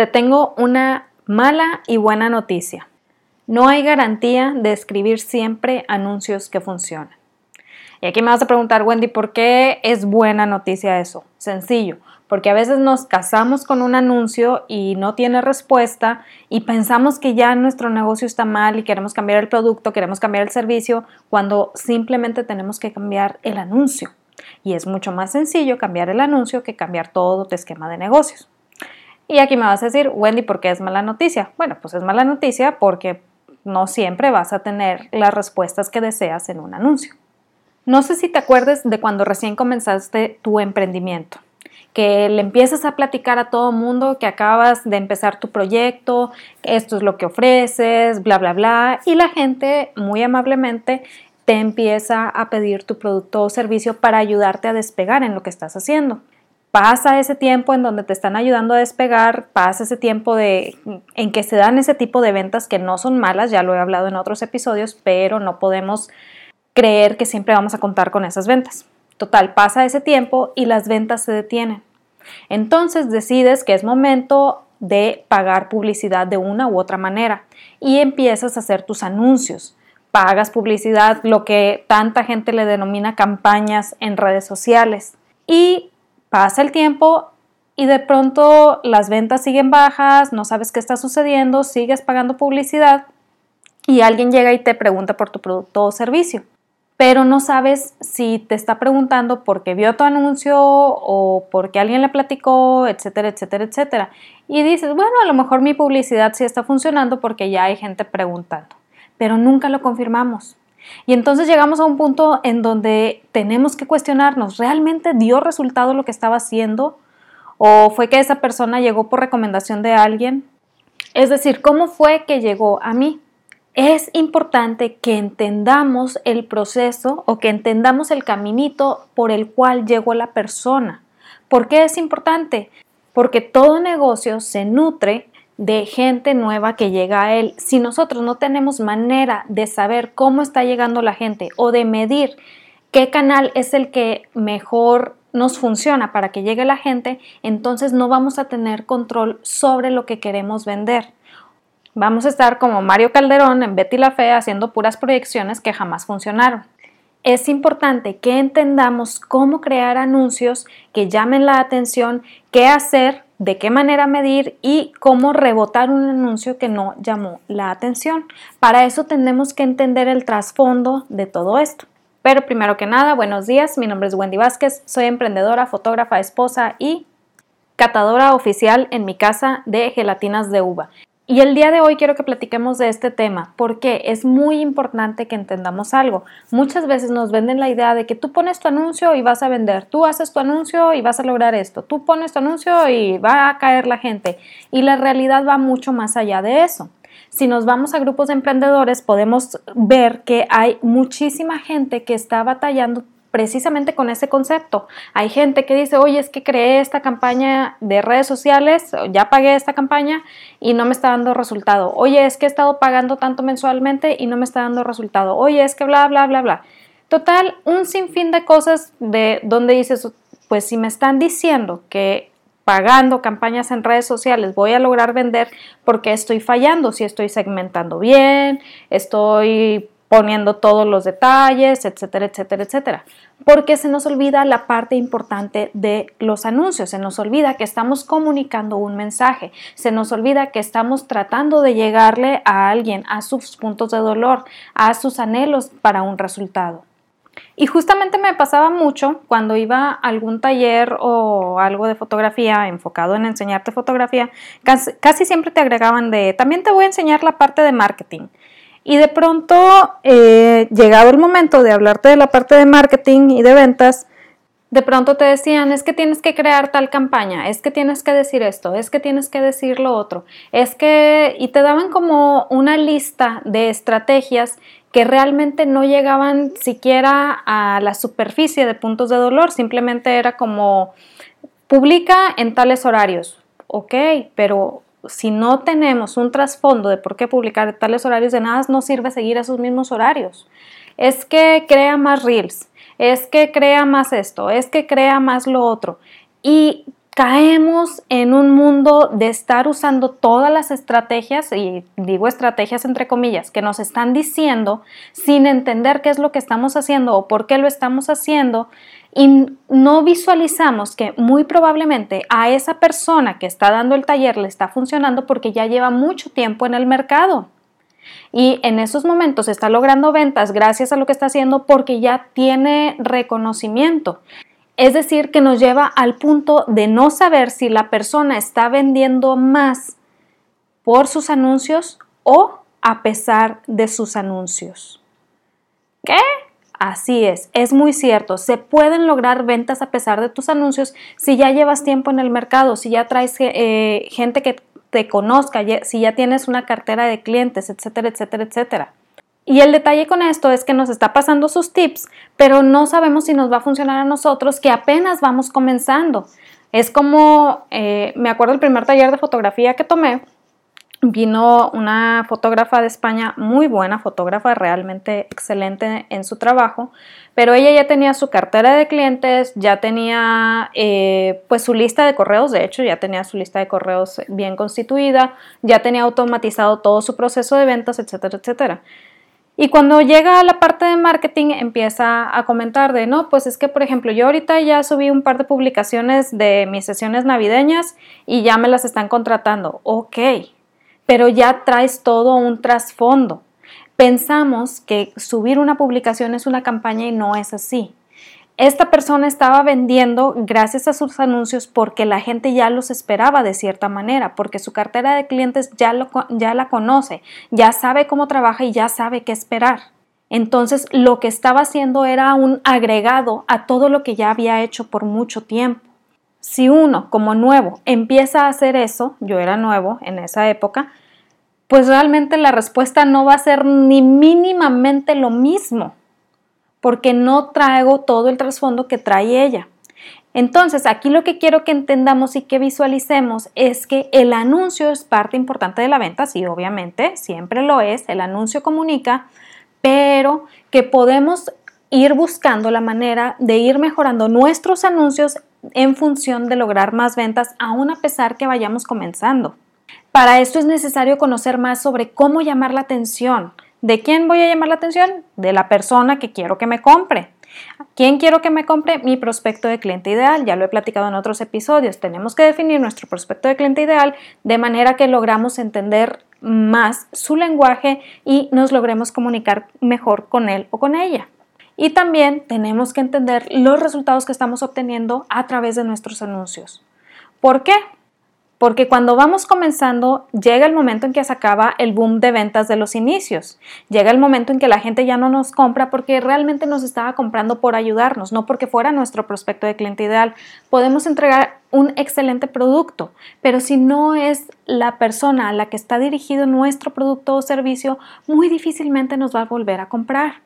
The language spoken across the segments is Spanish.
Te tengo una mala y buena noticia. No hay garantía de escribir siempre anuncios que funcionan. Y aquí me vas a preguntar, Wendy, ¿por qué es buena noticia eso? Sencillo, porque a veces nos casamos con un anuncio y no tiene respuesta y pensamos que ya nuestro negocio está mal y queremos cambiar el producto, queremos cambiar el servicio, cuando simplemente tenemos que cambiar el anuncio. Y es mucho más sencillo cambiar el anuncio que cambiar todo tu esquema de negocios. Y aquí me vas a decir, Wendy, ¿por qué es mala noticia? Bueno, pues es mala noticia porque no siempre vas a tener las respuestas que deseas en un anuncio. No sé si te acuerdas de cuando recién comenzaste tu emprendimiento, que le empiezas a platicar a todo mundo que acabas de empezar tu proyecto, esto es lo que ofreces, bla, bla, bla, y la gente muy amablemente te empieza a pedir tu producto o servicio para ayudarte a despegar en lo que estás haciendo pasa ese tiempo en donde te están ayudando a despegar, pasa ese tiempo de, en que se dan ese tipo de ventas que no son malas, ya lo he hablado en otros episodios, pero no podemos creer que siempre vamos a contar con esas ventas. Total, pasa ese tiempo y las ventas se detienen. Entonces decides que es momento de pagar publicidad de una u otra manera y empiezas a hacer tus anuncios. Pagas publicidad, lo que tanta gente le denomina campañas en redes sociales. Y Pasa el tiempo y de pronto las ventas siguen bajas, no sabes qué está sucediendo, sigues pagando publicidad y alguien llega y te pregunta por tu producto o servicio. Pero no sabes si te está preguntando porque vio tu anuncio o porque alguien le platicó, etcétera, etcétera, etcétera. Y dices, bueno, a lo mejor mi publicidad sí está funcionando porque ya hay gente preguntando. Pero nunca lo confirmamos. Y entonces llegamos a un punto en donde tenemos que cuestionarnos, ¿realmente dio resultado lo que estaba haciendo? ¿O fue que esa persona llegó por recomendación de alguien? Es decir, ¿cómo fue que llegó a mí? Es importante que entendamos el proceso o que entendamos el caminito por el cual llegó la persona. ¿Por qué es importante? Porque todo negocio se nutre de gente nueva que llega a él. Si nosotros no tenemos manera de saber cómo está llegando la gente o de medir qué canal es el que mejor nos funciona para que llegue la gente, entonces no vamos a tener control sobre lo que queremos vender. Vamos a estar como Mario Calderón en Betty la Fe haciendo puras proyecciones que jamás funcionaron. Es importante que entendamos cómo crear anuncios que llamen la atención, qué hacer de qué manera medir y cómo rebotar un anuncio que no llamó la atención. Para eso tenemos que entender el trasfondo de todo esto. Pero primero que nada, buenos días, mi nombre es Wendy Vázquez, soy emprendedora, fotógrafa, esposa y catadora oficial en mi casa de gelatinas de uva. Y el día de hoy quiero que platiquemos de este tema porque es muy importante que entendamos algo. Muchas veces nos venden la idea de que tú pones tu anuncio y vas a vender, tú haces tu anuncio y vas a lograr esto, tú pones tu anuncio y va a caer la gente. Y la realidad va mucho más allá de eso. Si nos vamos a grupos de emprendedores podemos ver que hay muchísima gente que está batallando precisamente con ese concepto. Hay gente que dice, oye, es que creé esta campaña de redes sociales, ya pagué esta campaña y no me está dando resultado. Oye, es que he estado pagando tanto mensualmente y no me está dando resultado. Oye, es que bla, bla, bla, bla. Total, un sinfín de cosas de donde dices, pues si me están diciendo que pagando campañas en redes sociales voy a lograr vender porque estoy fallando, si estoy segmentando bien, estoy poniendo todos los detalles, etcétera, etcétera, etcétera. Porque se nos olvida la parte importante de los anuncios, se nos olvida que estamos comunicando un mensaje, se nos olvida que estamos tratando de llegarle a alguien, a sus puntos de dolor, a sus anhelos para un resultado. Y justamente me pasaba mucho cuando iba a algún taller o algo de fotografía enfocado en enseñarte fotografía, casi, casi siempre te agregaban de, también te voy a enseñar la parte de marketing. Y de pronto, eh, llegado el momento de hablarte de la parte de marketing y de ventas, de pronto te decían, es que tienes que crear tal campaña, es que tienes que decir esto, es que tienes que decir lo otro, es que, y te daban como una lista de estrategias que realmente no llegaban siquiera a la superficie de puntos de dolor, simplemente era como, publica en tales horarios, ok, pero si no tenemos un trasfondo de por qué publicar tales horarios, de nada nos sirve seguir esos mismos horarios. Es que crea más reels, es que crea más esto, es que crea más lo otro. Y caemos en un mundo de estar usando todas las estrategias, y digo estrategias entre comillas, que nos están diciendo sin entender qué es lo que estamos haciendo o por qué lo estamos haciendo, y no visualizamos que muy probablemente a esa persona que está dando el taller le está funcionando porque ya lleva mucho tiempo en el mercado. Y en esos momentos está logrando ventas gracias a lo que está haciendo porque ya tiene reconocimiento. Es decir, que nos lleva al punto de no saber si la persona está vendiendo más por sus anuncios o a pesar de sus anuncios. ¿Qué? Así es, es muy cierto. Se pueden lograr ventas a pesar de tus anuncios si ya llevas tiempo en el mercado, si ya traes eh, gente que te conozca, si ya tienes una cartera de clientes, etcétera, etcétera, etcétera. Y el detalle con esto es que nos está pasando sus tips, pero no sabemos si nos va a funcionar a nosotros que apenas vamos comenzando. Es como, eh, me acuerdo el primer taller de fotografía que tomé, vino una fotógrafa de España, muy buena fotógrafa, realmente excelente en su trabajo, pero ella ya tenía su cartera de clientes, ya tenía eh, pues su lista de correos, de hecho ya tenía su lista de correos bien constituida, ya tenía automatizado todo su proceso de ventas, etcétera, etcétera. Y cuando llega a la parte de marketing empieza a comentar de, no, pues es que, por ejemplo, yo ahorita ya subí un par de publicaciones de mis sesiones navideñas y ya me las están contratando. Ok, pero ya traes todo un trasfondo. Pensamos que subir una publicación es una campaña y no es así. Esta persona estaba vendiendo gracias a sus anuncios porque la gente ya los esperaba de cierta manera, porque su cartera de clientes ya, lo, ya la conoce, ya sabe cómo trabaja y ya sabe qué esperar. Entonces lo que estaba haciendo era un agregado a todo lo que ya había hecho por mucho tiempo. Si uno como nuevo empieza a hacer eso, yo era nuevo en esa época, pues realmente la respuesta no va a ser ni mínimamente lo mismo porque no traigo todo el trasfondo que trae ella. Entonces, aquí lo que quiero que entendamos y que visualicemos es que el anuncio es parte importante de la venta, sí, obviamente, siempre lo es, el anuncio comunica, pero que podemos ir buscando la manera de ir mejorando nuestros anuncios en función de lograr más ventas, aún a pesar que vayamos comenzando. Para esto es necesario conocer más sobre cómo llamar la atención, ¿De quién voy a llamar la atención? De la persona que quiero que me compre. ¿Quién quiero que me compre? Mi prospecto de cliente ideal. Ya lo he platicado en otros episodios. Tenemos que definir nuestro prospecto de cliente ideal de manera que logramos entender más su lenguaje y nos logremos comunicar mejor con él o con ella. Y también tenemos que entender los resultados que estamos obteniendo a través de nuestros anuncios. ¿Por qué? Porque cuando vamos comenzando llega el momento en que se acaba el boom de ventas de los inicios, llega el momento en que la gente ya no nos compra porque realmente nos estaba comprando por ayudarnos, no porque fuera nuestro prospecto de cliente ideal. Podemos entregar un excelente producto, pero si no es la persona a la que está dirigido nuestro producto o servicio, muy difícilmente nos va a volver a comprar.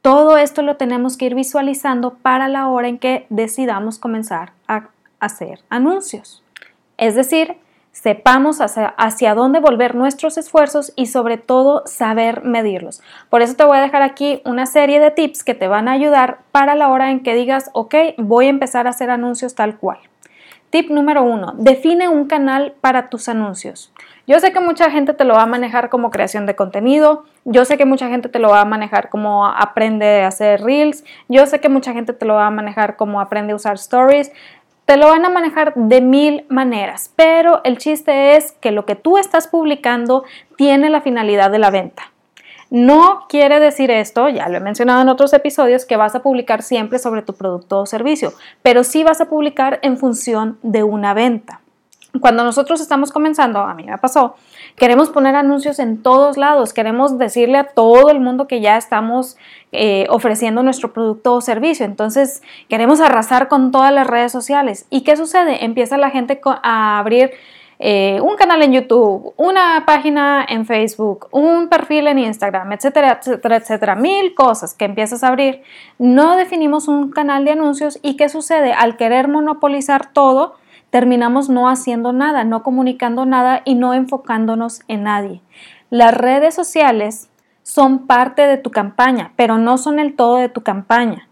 Todo esto lo tenemos que ir visualizando para la hora en que decidamos comenzar a hacer anuncios. Es decir, sepamos hacia, dónde volver nuestros esfuerzos y sobre todo saber medirlos. Por eso te voy a dejar aquí una serie de tips que te van a ayudar para la hora en que digas, ok, voy a empezar a hacer anuncios tal cual. Tip número uno, define un canal para tus anuncios. Yo sé que mucha gente te lo va a manejar como creación de contenido, yo sé que mucha gente te lo va a manejar como aprende a hacer reels, yo sé que mucha gente te lo va a manejar como aprende a usar stories, te lo van a manejar de mil maneras, pero el chiste es que lo que tú estás publicando tiene la finalidad de la venta. No quiere decir esto, ya lo he mencionado en otros episodios, que vas a publicar siempre sobre tu producto o servicio, pero sí vas a publicar en función de una venta. Cuando nosotros estamos comenzando, a mí me pasó, queremos poner anuncios en todos lados, queremos decirle a todo el mundo que ya estamos eh, ofreciendo nuestro producto o servicio, entonces queremos arrasar con todas las redes sociales. ¿Y qué sucede? Empieza la gente a abrir eh, un canal en YouTube, una página en Facebook, un perfil en Instagram, etcétera, etcétera, etcétera, mil cosas que empiezas a abrir. No definimos un canal de anuncios y ¿qué sucede? Al querer monopolizar todo, terminamos no haciendo nada, no comunicando nada y no enfocándonos en nadie. Las redes sociales son parte de tu campaña, pero no son el todo de tu campaña.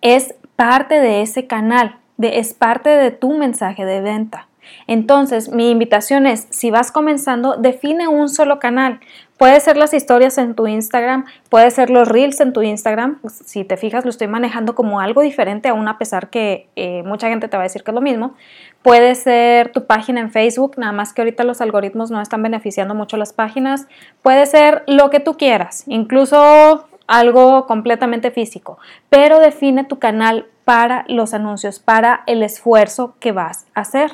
Es parte de ese canal, es parte de tu mensaje de venta. Entonces, mi invitación es, si vas comenzando, define un solo canal. Puede ser las historias en tu Instagram, puede ser los reels en tu Instagram. Si te fijas, lo estoy manejando como algo diferente, aún a pesar que eh, mucha gente te va a decir que es lo mismo. Puede ser tu página en Facebook, nada más que ahorita los algoritmos no están beneficiando mucho las páginas. Puede ser lo que tú quieras, incluso algo completamente físico, pero define tu canal para los anuncios, para el esfuerzo que vas a hacer.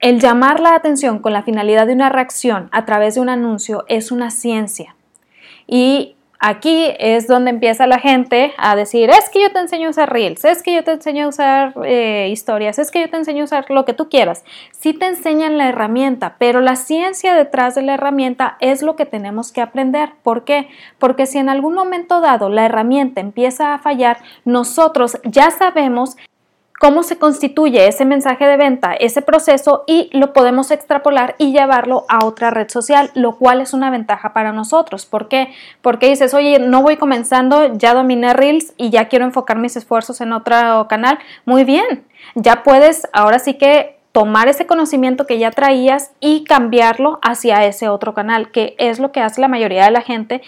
El llamar la atención con la finalidad de una reacción a través de un anuncio es una ciencia. Y aquí es donde empieza la gente a decir, es que yo te enseño a usar Reels, es que yo te enseño a usar eh, historias, es que yo te enseño a usar lo que tú quieras. Sí te enseñan la herramienta, pero la ciencia detrás de la herramienta es lo que tenemos que aprender. ¿Por qué? Porque si en algún momento dado la herramienta empieza a fallar, nosotros ya sabemos cómo se constituye ese mensaje de venta, ese proceso y lo podemos extrapolar y llevarlo a otra red social, lo cual es una ventaja para nosotros. ¿Por qué? Porque dices, oye, no voy comenzando, ya dominé Reels y ya quiero enfocar mis esfuerzos en otro canal. Muy bien, ya puedes ahora sí que tomar ese conocimiento que ya traías y cambiarlo hacia ese otro canal, que es lo que hace la mayoría de la gente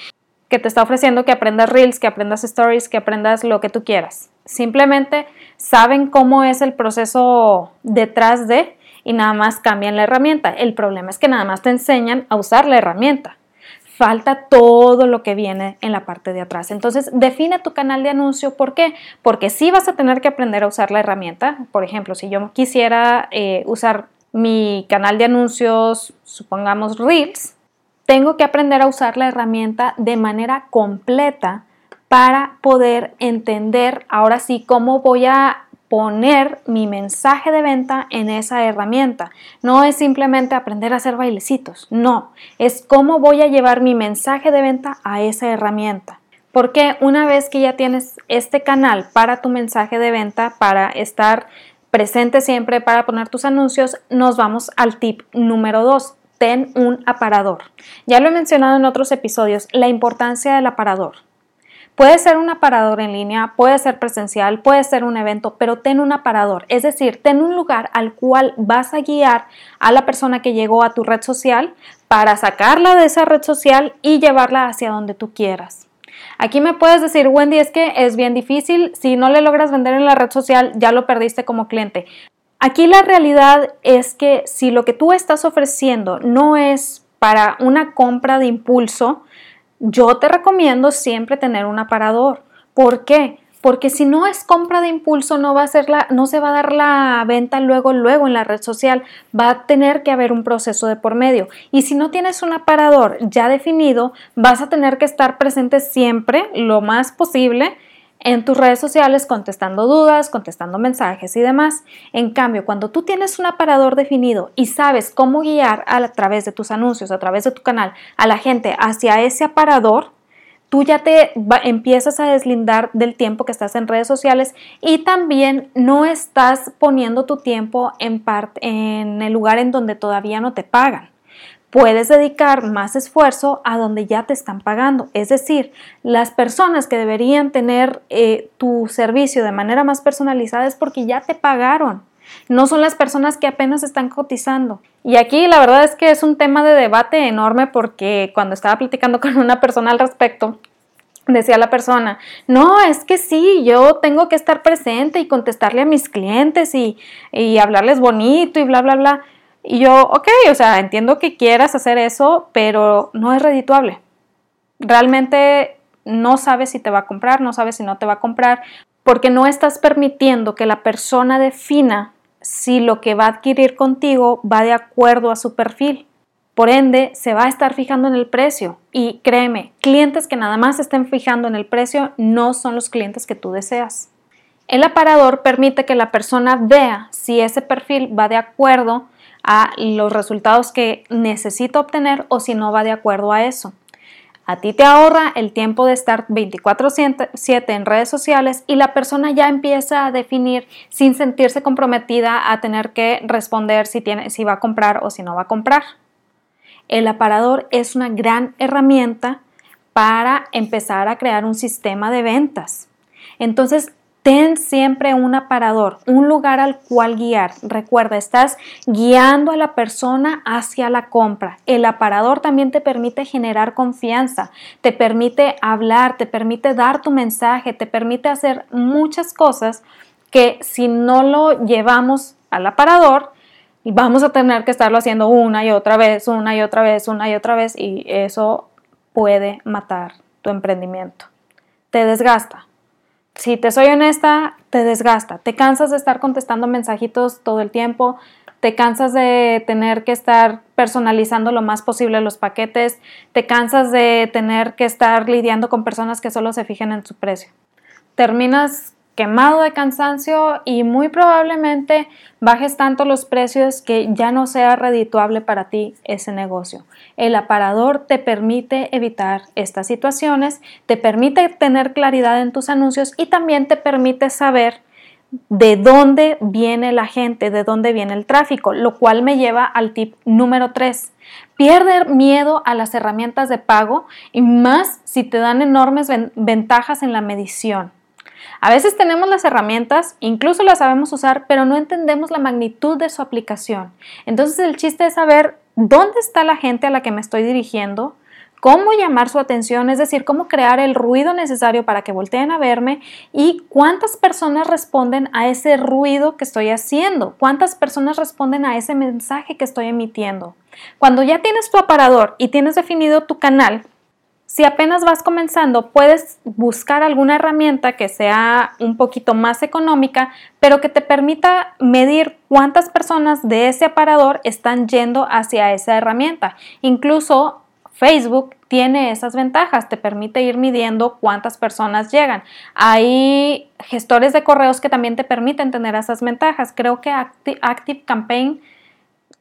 que te está ofreciendo que aprendas Reels, que aprendas Stories, que aprendas lo que tú quieras. Simplemente saben cómo es el proceso detrás de y nada más cambian la herramienta. El problema es que nada más te enseñan a usar la herramienta. Falta todo lo que viene en la parte de atrás. Entonces, define tu canal de anuncio. ¿Por qué? Porque sí vas a tener que aprender a usar la herramienta. Por ejemplo, si yo quisiera eh, usar mi canal de anuncios, supongamos Reels, tengo que aprender a usar la herramienta de manera completa para poder entender ahora sí cómo voy a poner mi mensaje de venta en esa herramienta. No es simplemente aprender a hacer bailecitos, no, es cómo voy a llevar mi mensaje de venta a esa herramienta. Porque una vez que ya tienes este canal para tu mensaje de venta, para estar presente siempre, para poner tus anuncios, nos vamos al tip número 2. Ten un aparador. Ya lo he mencionado en otros episodios, la importancia del aparador. Puede ser un aparador en línea, puede ser presencial, puede ser un evento, pero ten un aparador, es decir, ten un lugar al cual vas a guiar a la persona que llegó a tu red social para sacarla de esa red social y llevarla hacia donde tú quieras. Aquí me puedes decir, Wendy, es que es bien difícil, si no le logras vender en la red social, ya lo perdiste como cliente. Aquí la realidad es que si lo que tú estás ofreciendo no es para una compra de impulso, yo te recomiendo siempre tener un aparador. ¿Por qué? Porque si no es compra de impulso, no va a ser la, no se va a dar la venta luego, luego en la red social. Va a tener que haber un proceso de por medio. Y si no tienes un aparador ya definido, vas a tener que estar presente siempre, lo más posible, en tus redes sociales contestando dudas, contestando mensajes y demás. En cambio, cuando tú tienes un aparador definido y sabes cómo guiar a, través de tus anuncios, a través de tu canal, a la gente hacia ese aparador, tú ya te empiezas a deslindar del tiempo que estás en redes sociales y también no estás poniendo tu tiempo en, en el lugar en donde todavía no te pagan puedes dedicar más esfuerzo a donde ya te están pagando. Es decir, las personas que deberían tener eh, tu servicio de manera más personalizada es porque ya te pagaron. No son las personas que apenas están cotizando. Y aquí la verdad es que es un tema de debate enorme porque cuando estaba platicando con una persona al respecto, decía la persona, no, es que sí, yo tengo que estar presente y contestarle a mis clientes y, y hablarles bonito y bla, bla, bla. Y yo, ok, o sea, entiendo que quieras hacer eso, pero no es redituable. Realmente no sabes si te va a comprar, no sabes si no te va a comprar, porque no estás permitiendo que la persona defina si lo que va a adquirir contigo va de acuerdo a su perfil. Por ende, se va a estar fijando en el precio. Y créeme, clientes que nada más estén fijando en el precio no son los clientes que tú deseas. El aparador permite que la persona vea si ese perfil va de acuerdo a los resultados que necesito obtener o si no va de acuerdo a eso. A ti te ahorra el tiempo de estar 24/7 en redes sociales y la persona ya empieza a definir sin sentirse comprometida a tener que responder si, tiene, si va a comprar o si no va a comprar. El aparador es una gran herramienta para empezar a crear un sistema de ventas. Entonces, Ten siempre un aparador, un lugar al cual guiar. Recuerda, estás guiando a la persona hacia la compra. El aparador también te permite generar confianza, te permite hablar, te permite dar tu mensaje, te permite hacer muchas cosas que si no lo llevamos al aparador, vamos a tener que estarlo haciendo una y otra vez, una y otra vez, una y otra vez y eso puede matar tu emprendimiento. Te desgasta si te soy honesta, te desgasta, te cansas de estar contestando mensajitos todo el tiempo, te cansas de tener que estar personalizando lo más posible los paquetes, te cansas de tener que estar lidiando con personas que solo se fijen en su precio. Terminas quemado de cansancio y muy probablemente bajes tanto los precios que ya no sea redituable para ti ese negocio. El aparador te permite evitar estas situaciones, te permite tener claridad en tus anuncios y también te permite saber de dónde viene la gente, de dónde viene el tráfico, lo cual me lleva al tip número 3. Pierde miedo a las herramientas de pago y más si te dan enormes ventajas en la medición. A veces tenemos las herramientas, incluso las sabemos usar, pero no entendemos la magnitud de su aplicación. Entonces el chiste es saber dónde está la gente a la que me estoy dirigiendo, cómo llamar su atención, es decir, cómo crear el ruido necesario para que volteen a verme y cuántas personas responden a ese ruido que estoy haciendo, cuántas personas responden a ese mensaje que estoy emitiendo. Cuando ya tienes tu aparador y tienes definido tu canal, si apenas vas comenzando, puedes buscar alguna herramienta que sea un poquito más económica, pero que te permita medir cuántas personas de ese aparador están yendo hacia esa herramienta. Incluso Facebook tiene esas ventajas, te permite ir midiendo cuántas personas llegan. Hay gestores de correos que también te permiten tener esas ventajas. Creo que Active Campaign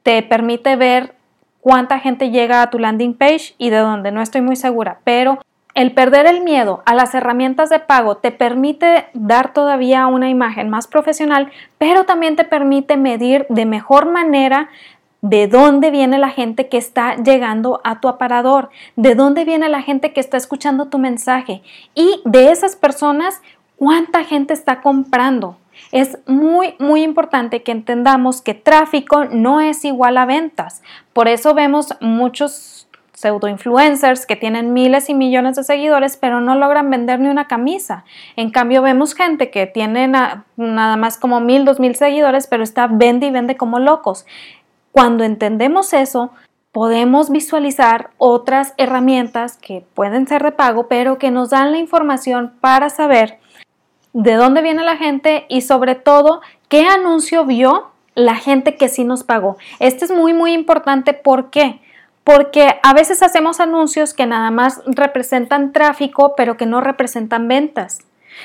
te permite ver cuánta gente llega a tu landing page y de dónde, no estoy muy segura, pero el perder el miedo a las herramientas de pago te permite dar todavía una imagen más profesional, pero también te permite medir de mejor manera de dónde viene la gente que está llegando a tu aparador, de dónde viene la gente que está escuchando tu mensaje y de esas personas, cuánta gente está comprando. Es muy, muy importante que entendamos que tráfico no es igual a ventas. Por eso vemos muchos pseudo influencers que tienen miles y millones de seguidores pero no logran vender ni una camisa. En cambio vemos gente que tiene nada más como mil, dos mil seguidores pero está vende y vende como locos. Cuando entendemos eso, podemos visualizar otras herramientas que pueden ser de pago pero que nos dan la información para saber de dónde viene la gente y sobre todo qué anuncio vio la gente que sí nos pagó. Este es muy muy importante. ¿Por qué? Porque a veces hacemos anuncios que nada más representan tráfico pero que no representan ventas.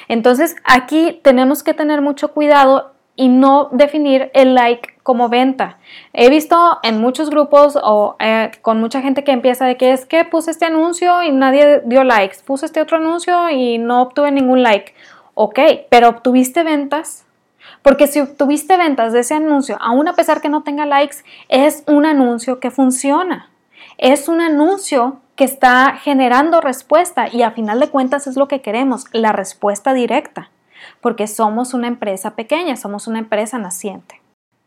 Entonces aquí tenemos que tener mucho cuidado y no definir el like como venta. He visto en muchos grupos o eh, con mucha gente que empieza de que es que puse este anuncio y nadie dio likes, puse este otro anuncio y no obtuve ningún like. Ok, pero obtuviste ventas. Porque si obtuviste ventas de ese anuncio, aún a pesar que no tenga likes, es un anuncio que funciona. Es un anuncio que está generando respuesta y a final de cuentas es lo que queremos, la respuesta directa. Porque somos una empresa pequeña, somos una empresa naciente.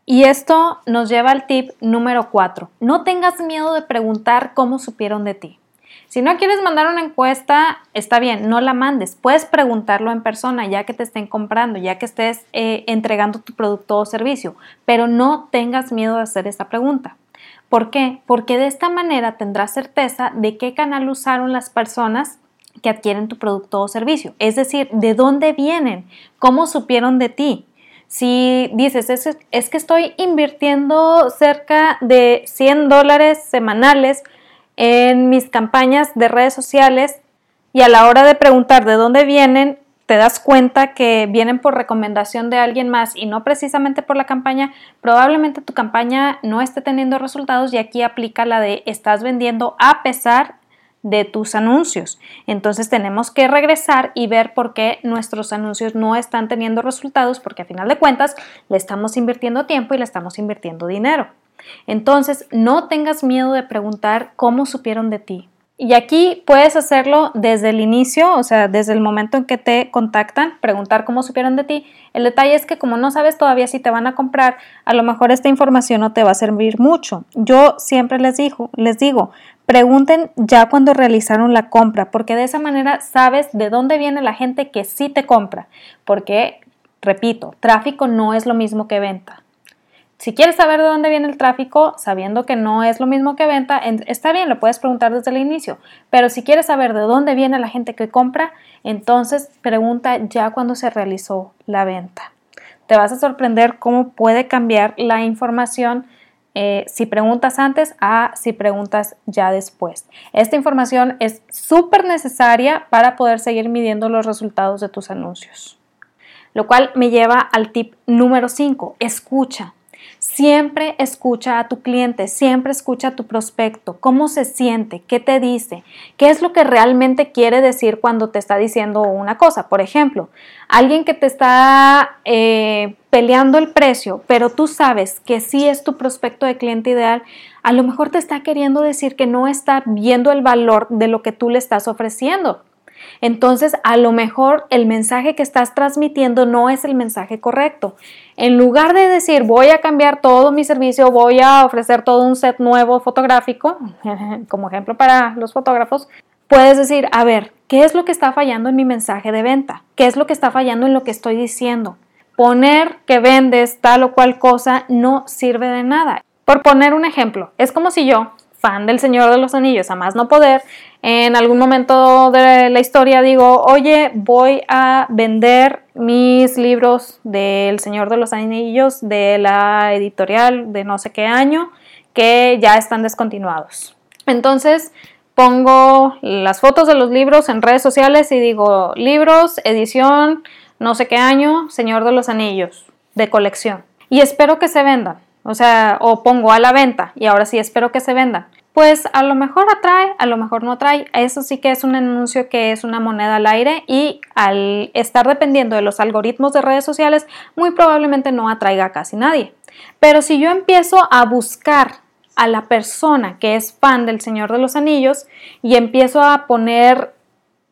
Y esto nos lleva al tip número 4. No tengas miedo de preguntar cómo supieron de ti. Si no quieres mandar una encuesta, está bien, no la mandes. Puedes preguntarlo en persona ya que te estén comprando, ya que estés eh, entregando tu producto o servicio, pero no tengas miedo de hacer esta pregunta. ¿Por qué? Porque de esta manera tendrás certeza de qué canal usaron las personas que adquieren tu producto o servicio. Es decir, de dónde vienen, cómo supieron de ti. Si dices, es, es que estoy invirtiendo cerca de 100 dólares semanales en mis campañas de redes sociales y a la hora de preguntar de dónde vienen, te das cuenta que vienen por recomendación de alguien más y no precisamente por la campaña, probablemente tu campaña no esté teniendo resultados y aquí aplica la de estás vendiendo a pesar de tus anuncios. Entonces tenemos que regresar y ver por qué nuestros anuncios no están teniendo resultados porque a final de cuentas le estamos invirtiendo tiempo y le estamos invirtiendo dinero. Entonces, no tengas miedo de preguntar cómo supieron de ti. Y aquí puedes hacerlo desde el inicio, o sea, desde el momento en que te contactan, preguntar cómo supieron de ti. El detalle es que como no sabes todavía si te van a comprar, a lo mejor esta información no te va a servir mucho. Yo siempre les digo, les digo, pregunten ya cuando realizaron la compra, porque de esa manera sabes de dónde viene la gente que sí te compra, porque repito, tráfico no es lo mismo que venta. Si quieres saber de dónde viene el tráfico, sabiendo que no es lo mismo que venta, está bien, lo puedes preguntar desde el inicio. Pero si quieres saber de dónde viene la gente que compra, entonces pregunta ya cuando se realizó la venta. Te vas a sorprender cómo puede cambiar la información eh, si preguntas antes a si preguntas ya después. Esta información es súper necesaria para poder seguir midiendo los resultados de tus anuncios. Lo cual me lleva al tip número 5, escucha. Siempre escucha a tu cliente, siempre escucha a tu prospecto, cómo se siente, qué te dice, qué es lo que realmente quiere decir cuando te está diciendo una cosa. Por ejemplo, alguien que te está eh, peleando el precio, pero tú sabes que sí es tu prospecto de cliente ideal, a lo mejor te está queriendo decir que no está viendo el valor de lo que tú le estás ofreciendo. Entonces, a lo mejor el mensaje que estás transmitiendo no es el mensaje correcto. En lugar de decir voy a cambiar todo mi servicio, voy a ofrecer todo un set nuevo fotográfico, como ejemplo para los fotógrafos, puedes decir, a ver, ¿qué es lo que está fallando en mi mensaje de venta? ¿Qué es lo que está fallando en lo que estoy diciendo? Poner que vendes tal o cual cosa no sirve de nada. Por poner un ejemplo, es como si yo fan del Señor de los Anillos, a más no poder, en algún momento de la historia digo, oye, voy a vender mis libros del Señor de los Anillos de la editorial de no sé qué año que ya están descontinuados. Entonces pongo las fotos de los libros en redes sociales y digo, libros, edición, no sé qué año, Señor de los Anillos, de colección. Y espero que se vendan. O sea, o pongo a la venta y ahora sí espero que se vendan. Pues a lo mejor atrae, a lo mejor no atrae. Eso sí que es un anuncio que es una moneda al aire y al estar dependiendo de los algoritmos de redes sociales, muy probablemente no atraiga a casi nadie. Pero si yo empiezo a buscar a la persona que es fan del Señor de los Anillos y empiezo a poner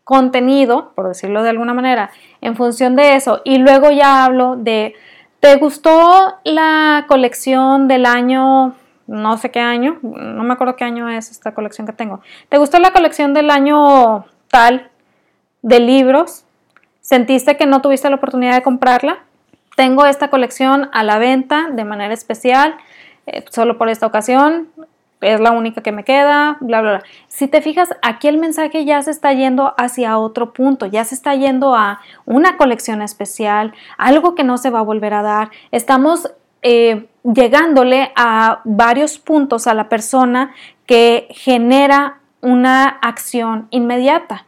contenido, por decirlo de alguna manera, en función de eso, y luego ya hablo de ¿Te gustó la colección del año, no sé qué año, no me acuerdo qué año es esta colección que tengo? ¿Te gustó la colección del año tal de libros? ¿Sentiste que no tuviste la oportunidad de comprarla? Tengo esta colección a la venta de manera especial, eh, solo por esta ocasión es la única que me queda, bla, bla, bla. Si te fijas, aquí el mensaje ya se está yendo hacia otro punto, ya se está yendo a una colección especial, algo que no se va a volver a dar. Estamos eh, llegándole a varios puntos a la persona que genera una acción inmediata.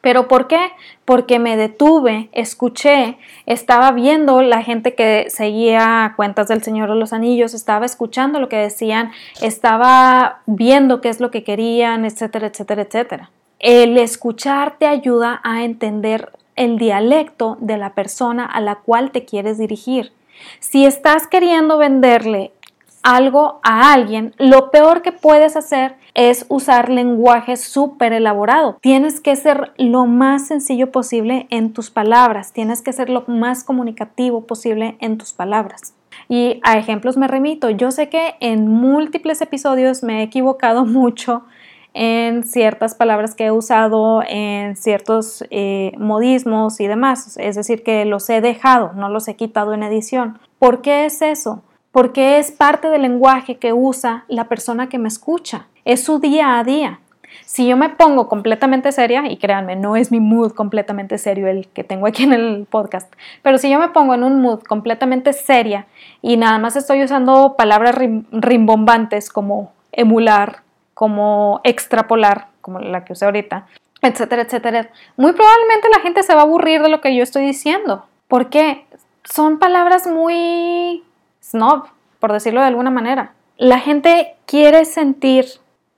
¿Pero por qué? Porque me detuve, escuché, estaba viendo la gente que seguía cuentas del Señor de los Anillos, estaba escuchando lo que decían, estaba viendo qué es lo que querían, etcétera, etcétera, etcétera. El escuchar te ayuda a entender el dialecto de la persona a la cual te quieres dirigir. Si estás queriendo venderle algo a alguien, lo peor que puedes hacer es usar lenguaje súper elaborado. Tienes que ser lo más sencillo posible en tus palabras, tienes que ser lo más comunicativo posible en tus palabras. Y a ejemplos me remito, yo sé que en múltiples episodios me he equivocado mucho en ciertas palabras que he usado, en ciertos eh, modismos y demás. Es decir, que los he dejado, no los he quitado en edición. ¿Por qué es eso? porque es parte del lenguaje que usa la persona que me escucha, es su día a día. Si yo me pongo completamente seria, y créanme, no es mi mood completamente serio el que tengo aquí en el podcast, pero si yo me pongo en un mood completamente seria y nada más estoy usando palabras rimbombantes como emular, como extrapolar, como la que usé ahorita, etcétera, etcétera, muy probablemente la gente se va a aburrir de lo que yo estoy diciendo. porque Son palabras muy snob, por decirlo de alguna manera. La gente quiere sentir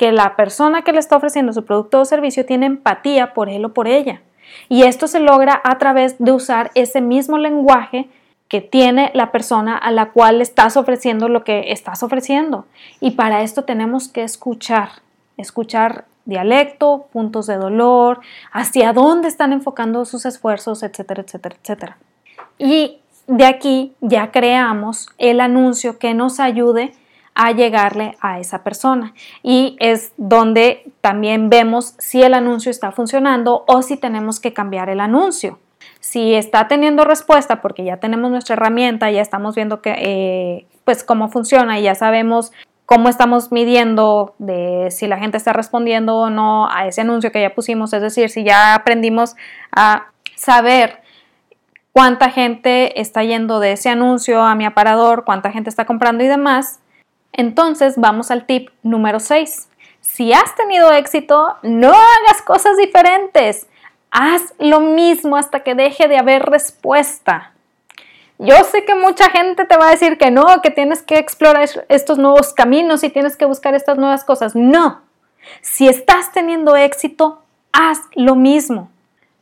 que la persona que le está ofreciendo su producto o servicio tiene empatía por él o por ella. Y esto se logra a través de usar ese mismo lenguaje que tiene la persona a la cual le estás ofreciendo lo que estás ofreciendo. Y para esto tenemos que escuchar, escuchar dialecto, puntos de dolor, hacia dónde están enfocando sus esfuerzos, etcétera, etcétera, etcétera. Y de aquí ya creamos el anuncio que nos ayude a llegarle a esa persona. Y es donde también vemos si el anuncio está funcionando o si tenemos que cambiar el anuncio. Si está teniendo respuesta porque ya tenemos nuestra herramienta, ya estamos viendo que, eh, pues cómo funciona y ya sabemos cómo estamos midiendo de si la gente está respondiendo o no a ese anuncio que ya pusimos, es decir, si ya aprendimos a saber cuánta gente está yendo de ese anuncio a mi aparador, cuánta gente está comprando y demás, entonces vamos al tip número 6. Si has tenido éxito, no hagas cosas diferentes. Haz lo mismo hasta que deje de haber respuesta. Yo sé que mucha gente te va a decir que no, que tienes que explorar estos nuevos caminos y tienes que buscar estas nuevas cosas. No. Si estás teniendo éxito, haz lo mismo.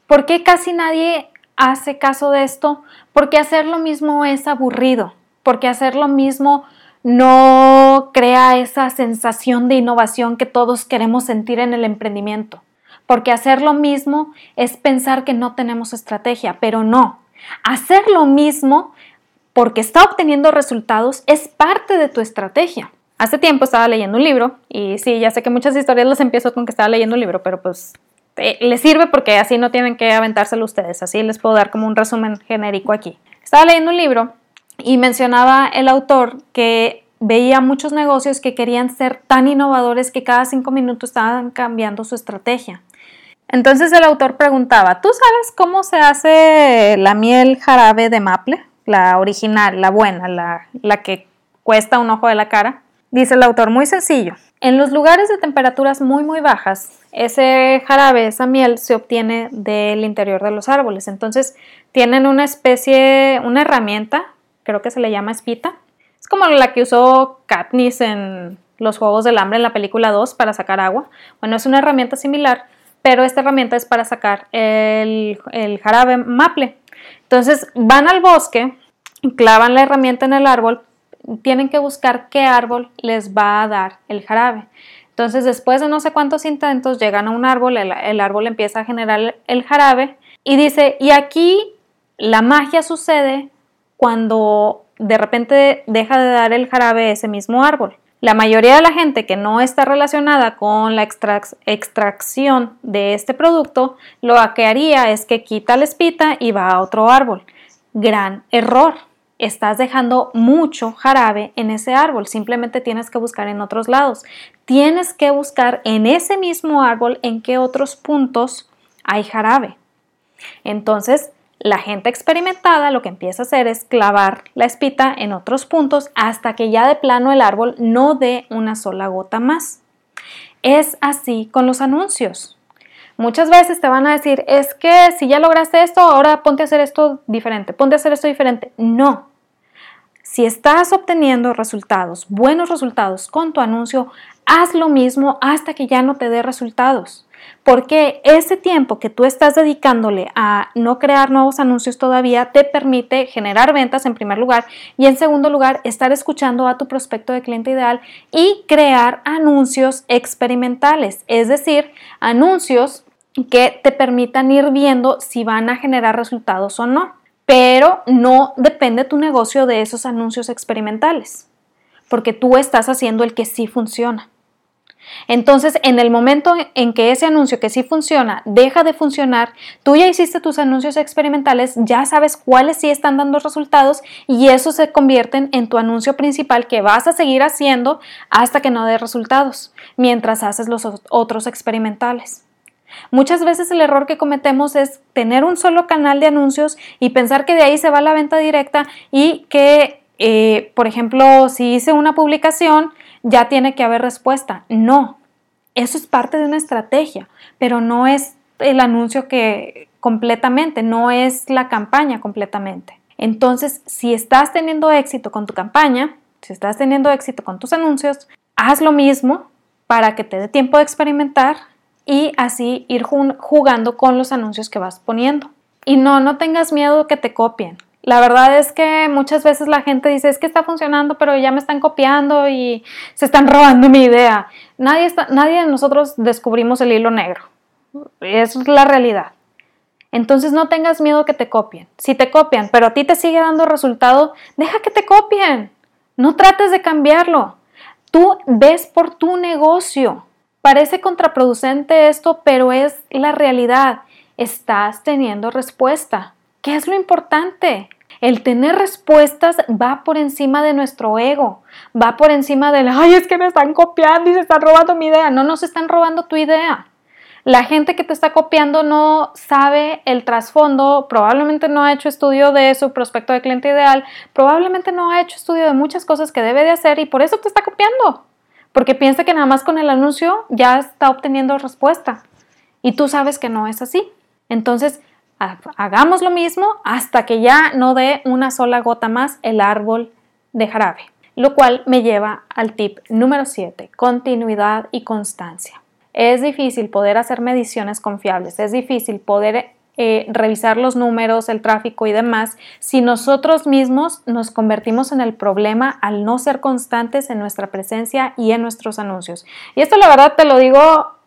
¿Por qué casi nadie hace caso de esto? Porque hacer lo mismo es aburrido. Porque hacer lo mismo no crea esa sensación de innovación que todos queremos sentir en el emprendimiento. Porque hacer lo mismo es pensar que no tenemos estrategia, pero no. Hacer lo mismo porque está obteniendo resultados es parte de tu estrategia. Hace tiempo estaba leyendo un libro y sí, ya sé que muchas historias las empiezo con que estaba leyendo un libro, pero pues eh, les sirve porque así no tienen que aventárselo ustedes, así les puedo dar como un resumen genérico aquí. Estaba leyendo un libro y mencionaba el autor que veía muchos negocios que querían ser tan innovadores que cada cinco minutos estaban cambiando su estrategia. Entonces el autor preguntaba, ¿tú sabes cómo se hace la miel jarabe de maple? La original, la buena, la, que cuesta un ojo de la cara. Dice el autor, muy sencillo. En los lugares de temperaturas muy muy bajas, ese jarabe, esa miel se obtiene del interior de los árboles. Entonces tienen una especie, una herramienta creo que se le llama espita. Es como la que usó Katniss en los Juegos del Hambre en la película 2 para sacar agua. Bueno, es una herramienta similar, pero esta herramienta es para sacar el, el jarabe maple. Entonces van al bosque, clavan la herramienta en el árbol, tienen que buscar qué árbol les va a dar el jarabe. Entonces, después de no sé cuántos intentos, llegan a un árbol, el, el, árbol empieza a generar el jarabe y dice, y aquí la magia sucede cuando de repente deja de dar el jarabe ese mismo árbol. La mayoría de la gente que no está relacionada con la extracción de este producto, lo que haría es que quita la espita y va a otro árbol. Gran error. Estás dejando mucho jarabe en ese árbol. Simplemente tienes que buscar en otros lados. Tienes que buscar en ese mismo árbol en qué otros puntos hay jarabe. Entonces, la gente experimentada lo que empieza a hacer es clavar la espita en otros puntos hasta que ya de plano el árbol no dé una sola gota más. Es así con los anuncios. Muchas veces te van a decir, es que si ya lograste esto, ahora ponte a hacer esto diferente, ponte a hacer esto diferente. No. Si estás obteniendo resultados, buenos resultados con tu anuncio, haz lo mismo hasta que ya no te dé resultados porque ese tiempo que tú estás dedicándole a no crear nuevos anuncios todavía te permite generar ventas en primer lugar y en segundo lugar estar escuchando a tu prospecto de cliente ideal y crear anuncios experimentales, es decir, anuncios que te permitan ir viendo si van a generar resultados o no. Pero no depende tu negocio de esos anuncios experimentales, porque tú estás haciendo el que sí funciona. Entonces, en el momento en que ese anuncio que sí funciona deja de funcionar, tú ya hiciste tus anuncios experimentales, ya sabes cuáles sí están dando resultados y eso se convierte en tu anuncio principal que vas a seguir haciendo hasta que no dé resultados, mientras haces los otros experimentales. Muchas veces el error que cometemos es tener un solo canal de anuncios y pensar que de ahí se va la venta directa y que, eh, por ejemplo, si hice una publicación, ya tiene que haber respuesta. No, eso es parte de una estrategia, pero no es el anuncio que completamente, no es la campaña completamente. Entonces, si estás teniendo éxito con tu campaña, si estás teniendo éxito con tus anuncios, haz lo mismo para que te dé tiempo de experimentar y así ir jugando con los anuncios que vas poniendo. Y no, no tengas miedo que te copien. La verdad es que muchas veces la gente dice, es que está funcionando, pero ya me están copiando y se están robando mi idea. Nadie, está, nadie de nosotros descubrimos el hilo negro. Es la realidad. Entonces no tengas miedo que te copien. Si te copian, pero a ti te sigue dando resultado, deja que te copien. No trates de cambiarlo. Tú ves por tu negocio. Parece contraproducente esto, pero es la realidad. Estás teniendo respuesta. ¿Qué es lo importante? El tener respuestas va por encima de nuestro ego, va por encima del, ay, es que me están copiando y se están robando mi idea. No nos están robando tu idea. La gente que te está copiando no sabe el trasfondo, probablemente no ha hecho estudio de su prospecto de cliente ideal, probablemente no ha hecho estudio de muchas cosas que debe de hacer y por eso te está copiando, porque piensa que nada más con el anuncio ya está obteniendo respuesta y tú sabes que no es así. Entonces, hagamos lo mismo hasta que ya no dé una sola gota más el árbol de jarabe. Lo cual me lleva al tip número 7, continuidad y constancia. Es difícil poder hacer mediciones confiables, es difícil poder eh, revisar los números, el tráfico y demás si nosotros mismos nos convertimos en el problema al no ser constantes en nuestra presencia y en nuestros anuncios. Y esto la verdad te lo digo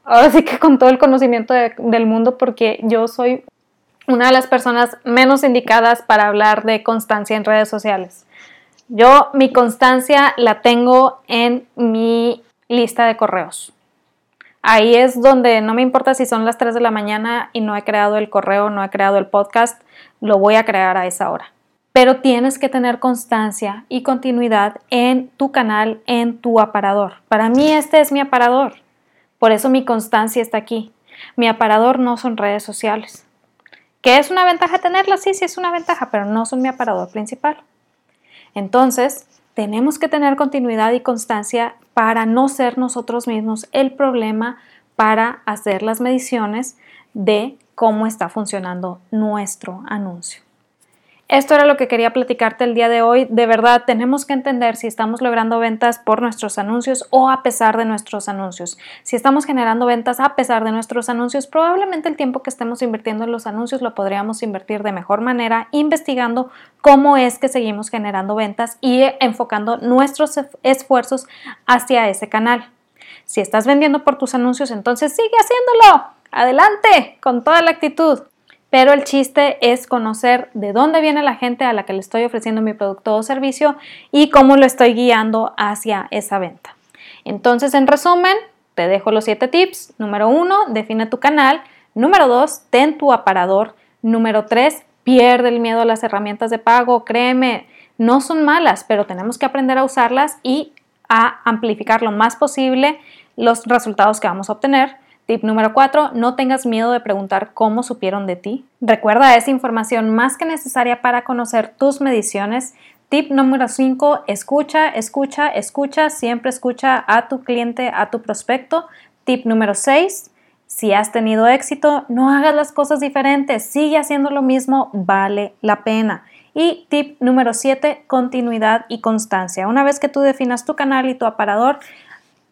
ahora que con todo el conocimiento del mundo porque yo soy una de las personas menos indicadas para hablar de constancia en redes sociales. Yo mi constancia la tengo en mi lista de correos. Ahí es donde no me importa si son las 3 de la mañana y no he creado el correo, no he creado el podcast, lo voy a crear a esa hora. Pero tienes que tener constancia y continuidad en tu canal, en tu aparador. Para mí este es mi aparador. Por eso mi constancia está aquí. Mi aparador no son redes sociales. ¿Qué es una ventaja tenerlas? Sí, sí es una ventaja, pero no son mi aparador principal. Entonces, tenemos que tener continuidad y constancia para no ser nosotros mismos el problema para hacer las mediciones de cómo está funcionando nuestro anuncio. Esto era lo que quería platicarte el día de hoy. De verdad, tenemos que entender si estamos logrando ventas por nuestros anuncios o a pesar de nuestros anuncios. Si estamos generando ventas a pesar de nuestros anuncios, probablemente el tiempo que estemos invirtiendo en los anuncios lo podríamos invertir de mejor manera investigando cómo es que seguimos generando ventas y enfocando nuestros esfuerzos hacia ese canal. Si estás vendiendo por tus anuncios, entonces sigue haciéndolo. Adelante, con toda la actitud pero el chiste es conocer de dónde viene la gente a la que le estoy ofreciendo mi producto o servicio y cómo lo estoy guiando hacia esa venta. Entonces, en resumen, te dejo los siete tips. Número uno, define tu canal. Número dos, ten tu aparador. Número tres, pierde el miedo a las herramientas de pago. Créeme, no son malas, pero tenemos que aprender a usarlas y a amplificar lo más posible los resultados que vamos a obtener. Tip número 4, no tengas miedo de preguntar cómo supieron de ti. Recuerda esa información más que necesaria para conocer tus mediciones. Tip número 5, escucha, escucha, escucha, siempre escucha a tu cliente, a tu prospecto. Tip número 6, si has tenido éxito, no hagas las cosas diferentes, sigue haciendo lo mismo, vale la pena. Y tip número 7, continuidad y constancia. Una vez que tú definas tu canal y tu aparador,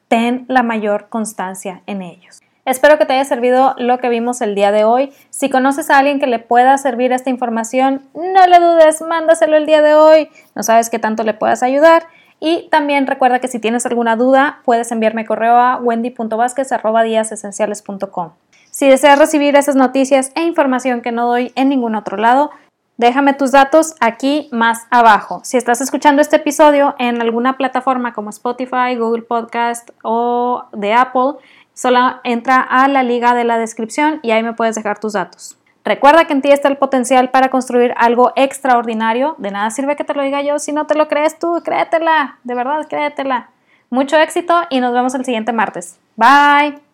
ten la mayor constancia en ellos. Espero que te haya servido lo que vimos el día de hoy. Si conoces a alguien que le pueda servir esta información, no le dudes, mándaselo el día de hoy. No sabes qué tanto le puedas ayudar. Y también recuerda que si tienes alguna duda, puedes enviarme correo a wendy.vásquez.com. Si deseas recibir esas noticias e información que no doy en ningún otro lado, déjame tus datos aquí más abajo. Si estás escuchando este episodio en alguna plataforma como Spotify, Google Podcast o de Apple, Solo entra a la liga de la descripción y ahí me puedes dejar tus datos. Recuerda que en ti está el potencial para construir algo extraordinario. De nada sirve que te lo diga yo si no te lo crees tú. Créetela, de verdad, créetela. Mucho éxito y nos vemos el siguiente martes. Bye.